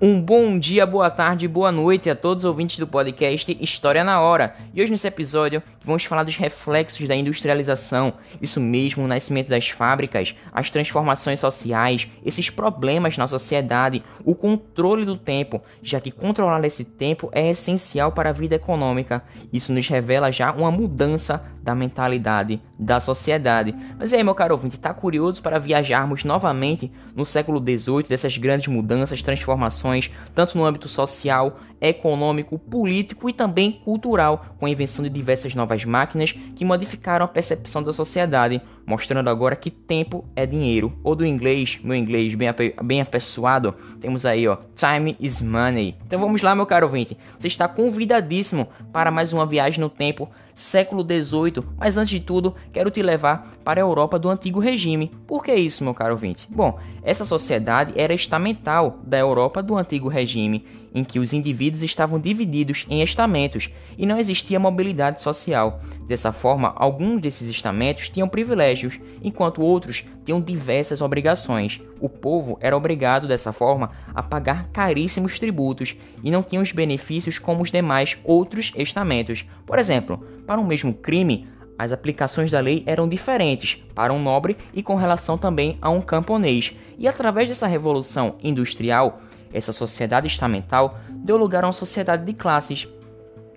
Um bom dia, boa tarde, boa noite a todos os ouvintes do podcast História na Hora. E hoje nesse episódio vamos falar dos reflexos da industrialização, isso mesmo, o nascimento das fábricas, as transformações sociais, esses problemas na sociedade, o controle do tempo, já que controlar esse tempo é essencial para a vida econômica. Isso nos revela já uma mudança da mentalidade da sociedade. Mas aí, meu caro ouvinte, está curioso para viajarmos novamente no século XVIII, dessas grandes mudanças, transformações, tanto no âmbito social, econômico, político e também cultural, com a invenção de diversas novas máquinas que modificaram a percepção da sociedade, mostrando agora que tempo é dinheiro. Ou do inglês, meu inglês bem, bem apessoado, temos aí, ó, time is money. Então vamos lá, meu caro ouvinte, você está convidadíssimo para mais uma viagem no tempo, século XVIII, mas antes de tudo, quero te levar para a Europa do antigo regime. Por que isso, meu caro ouvinte? Bom, essa sociedade era estamental da Europa do antigo regime em que os indivíduos estavam divididos em estamentos e não existia mobilidade social. Dessa forma, alguns desses estamentos tinham privilégios, enquanto outros tinham diversas obrigações. O povo era obrigado, dessa forma, a pagar caríssimos tributos e não tinha os benefícios como os demais outros estamentos. Por exemplo, para um mesmo crime, as aplicações da lei eram diferentes para um nobre e com relação também a um camponês. E através dessa revolução industrial, essa sociedade estamental deu lugar a uma sociedade de classes,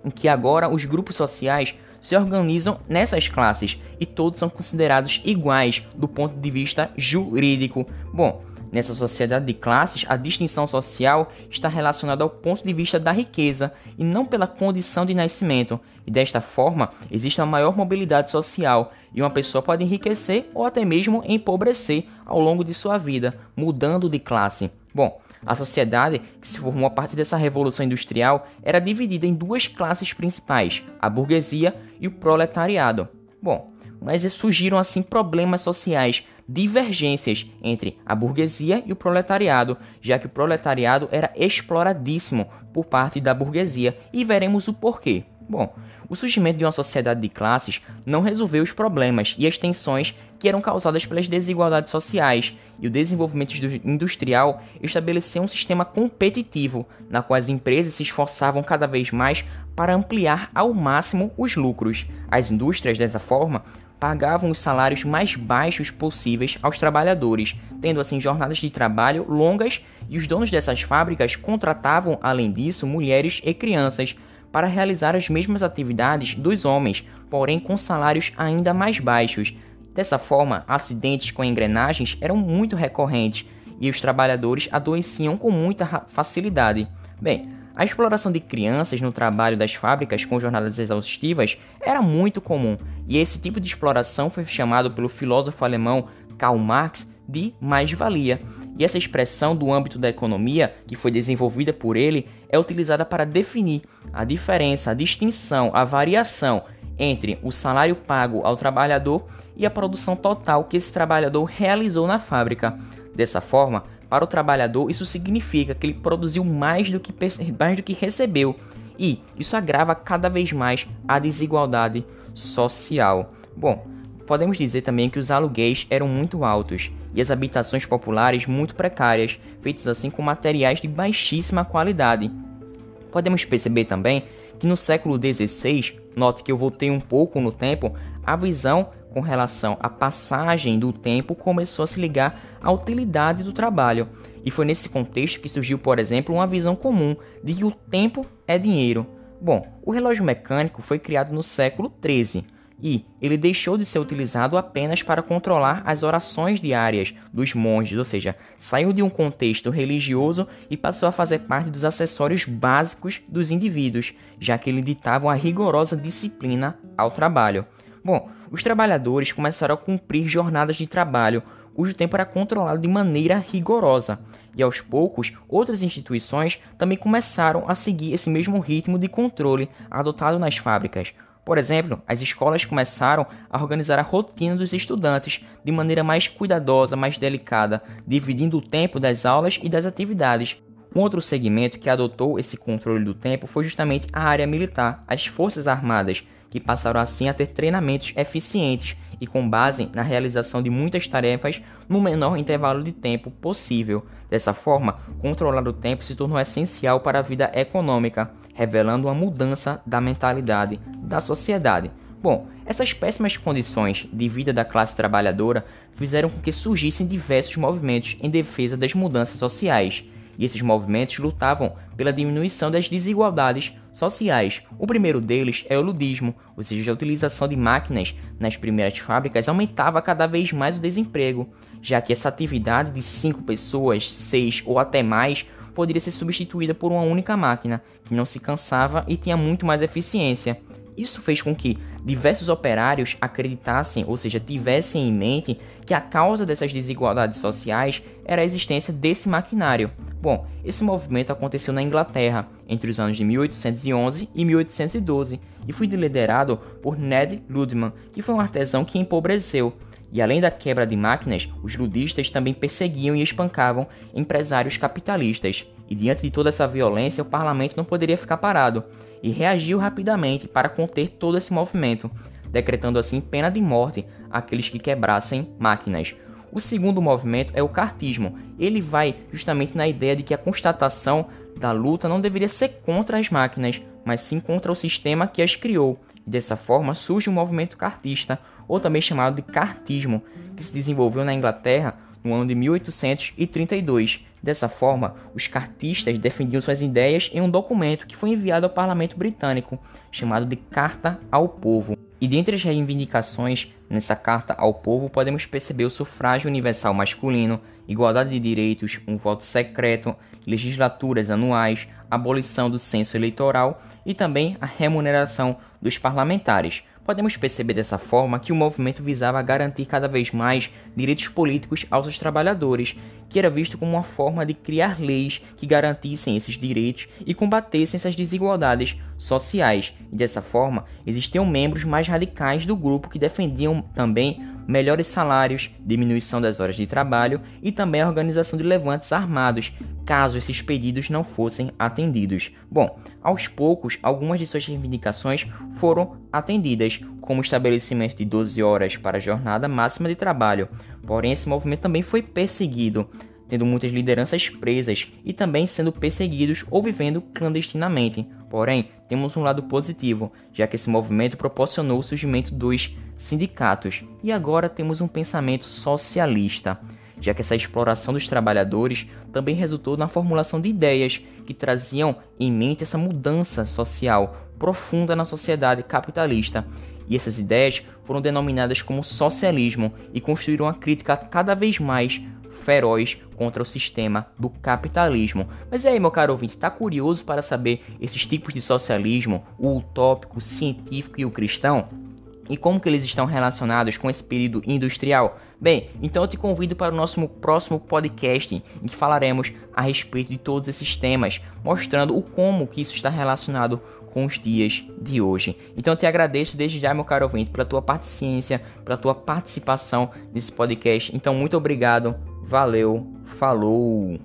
em que agora os grupos sociais se organizam nessas classes e todos são considerados iguais do ponto de vista jurídico. Bom, nessa sociedade de classes, a distinção social está relacionada ao ponto de vista da riqueza e não pela condição de nascimento. E desta forma, existe uma maior mobilidade social e uma pessoa pode enriquecer ou até mesmo empobrecer ao longo de sua vida, mudando de classe. Bom, a sociedade, que se formou a partir dessa revolução industrial, era dividida em duas classes principais, a burguesia e o proletariado. Bom, mas surgiram assim problemas sociais, divergências entre a burguesia e o proletariado, já que o proletariado era exploradíssimo por parte da burguesia, e veremos o porquê. Bom, o surgimento de uma sociedade de classes não resolveu os problemas e as tensões que eram causadas pelas desigualdades sociais, e o desenvolvimento industrial estabeleceu um sistema competitivo, na qual as empresas se esforçavam cada vez mais para ampliar ao máximo os lucros. As indústrias, dessa forma, pagavam os salários mais baixos possíveis aos trabalhadores, tendo assim jornadas de trabalho longas, e os donos dessas fábricas contratavam, além disso, mulheres e crianças para realizar as mesmas atividades dos homens, porém com salários ainda mais baixos. Dessa forma, acidentes com engrenagens eram muito recorrentes e os trabalhadores adoeciam com muita facilidade. Bem, a exploração de crianças no trabalho das fábricas com jornadas exaustivas era muito comum, e esse tipo de exploração foi chamado pelo filósofo alemão Karl Marx de mais-valia. E essa expressão do âmbito da economia, que foi desenvolvida por ele, é utilizada para definir a diferença, a distinção, a variação entre o salário pago ao trabalhador e a produção total que esse trabalhador realizou na fábrica. Dessa forma, para o trabalhador, isso significa que ele produziu mais do que, mais do que recebeu, e isso agrava cada vez mais a desigualdade social. Bom, podemos dizer também que os aluguéis eram muito altos e as habitações populares muito precárias, feitas assim com materiais de baixíssima qualidade. Podemos perceber também que no século XVI, note que eu voltei um pouco no tempo, a visão com relação à passagem do tempo começou a se ligar à utilidade do trabalho. E foi nesse contexto que surgiu, por exemplo, uma visão comum de que o tempo é dinheiro. Bom, o relógio mecânico foi criado no século XIII e ele deixou de ser utilizado apenas para controlar as orações diárias dos monges, ou seja, saiu de um contexto religioso e passou a fazer parte dos acessórios básicos dos indivíduos, já que ele ditava uma rigorosa disciplina ao trabalho. Bom, os trabalhadores começaram a cumprir jornadas de trabalho cujo tempo era controlado de maneira rigorosa. E aos poucos, outras instituições também começaram a seguir esse mesmo ritmo de controle adotado nas fábricas. Por exemplo, as escolas começaram a organizar a rotina dos estudantes de maneira mais cuidadosa, mais delicada, dividindo o tempo das aulas e das atividades. Um outro segmento que adotou esse controle do tempo foi justamente a área militar, as Forças Armadas, que passaram assim a ter treinamentos eficientes e com base na realização de muitas tarefas no menor intervalo de tempo possível. Dessa forma, controlar o tempo se tornou essencial para a vida econômica, revelando uma mudança da mentalidade da sociedade. Bom, essas péssimas condições de vida da classe trabalhadora fizeram com que surgissem diversos movimentos em defesa das mudanças sociais e esses movimentos lutavam pela diminuição das desigualdades sociais. O primeiro deles é o ludismo, ou seja, a utilização de máquinas nas primeiras fábricas aumentava cada vez mais o desemprego, já que essa atividade de cinco pessoas, seis ou até mais poderia ser substituída por uma única máquina, que não se cansava e tinha muito mais eficiência. Isso fez com que diversos operários acreditassem, ou seja, tivessem em mente que a causa dessas desigualdades sociais era a existência desse maquinário. Bom, esse movimento aconteceu na Inglaterra entre os anos de 1811 e 1812 e foi liderado por Ned Ludman, que foi um artesão que empobreceu. E além da quebra de máquinas, os ludistas também perseguiam e espancavam empresários capitalistas. E diante de toda essa violência, o parlamento não poderia ficar parado e reagiu rapidamente para conter todo esse movimento, decretando assim pena de morte àqueles que quebrassem máquinas. O segundo movimento é o cartismo. Ele vai justamente na ideia de que a constatação da luta não deveria ser contra as máquinas, mas sim contra o sistema que as criou. E dessa forma surge o movimento cartista, ou também chamado de cartismo, que se desenvolveu na Inglaterra no ano de 1832. Dessa forma, os cartistas defendiam suas ideias em um documento que foi enviado ao parlamento britânico, chamado de Carta ao Povo. E dentre as reivindicações nessa carta ao povo, podemos perceber o sufrágio universal masculino, igualdade de direitos, um voto secreto, legislaturas anuais, abolição do censo eleitoral e também a remuneração dos parlamentares. Podemos perceber dessa forma que o movimento visava garantir cada vez mais direitos políticos aos trabalhadores, que era visto como uma forma de criar leis que garantissem esses direitos e combatessem essas desigualdades sociais. E dessa forma, existiam membros mais radicais do grupo que defendiam também melhores salários, diminuição das horas de trabalho e também a organização de levantes armados, caso esses pedidos não fossem atendidos. Bom, aos poucos, algumas de suas reivindicações foram atendidas, como o estabelecimento de 12 horas para a jornada máxima de trabalho. Porém, esse movimento também foi perseguido, tendo muitas lideranças presas e também sendo perseguidos ou vivendo clandestinamente. Porém, temos um lado positivo, já que esse movimento proporcionou o surgimento dos sindicatos. E agora temos um pensamento socialista já que essa exploração dos trabalhadores também resultou na formulação de ideias que traziam em mente essa mudança social profunda na sociedade capitalista. E essas ideias foram denominadas como socialismo e construíram uma crítica cada vez mais feroz contra o sistema do capitalismo. Mas e aí, meu caro ouvinte, está curioso para saber esses tipos de socialismo, o utópico, o científico e o cristão? E como que eles estão relacionados com esse período industrial? Bem, então eu te convido para o nosso próximo podcast em que falaremos a respeito de todos esses temas, mostrando o como que isso está relacionado com os dias de hoje. Então eu te agradeço desde já, meu caro ouvinte, pela tua paciência, pela tua participação nesse podcast. Então muito obrigado, valeu, falou!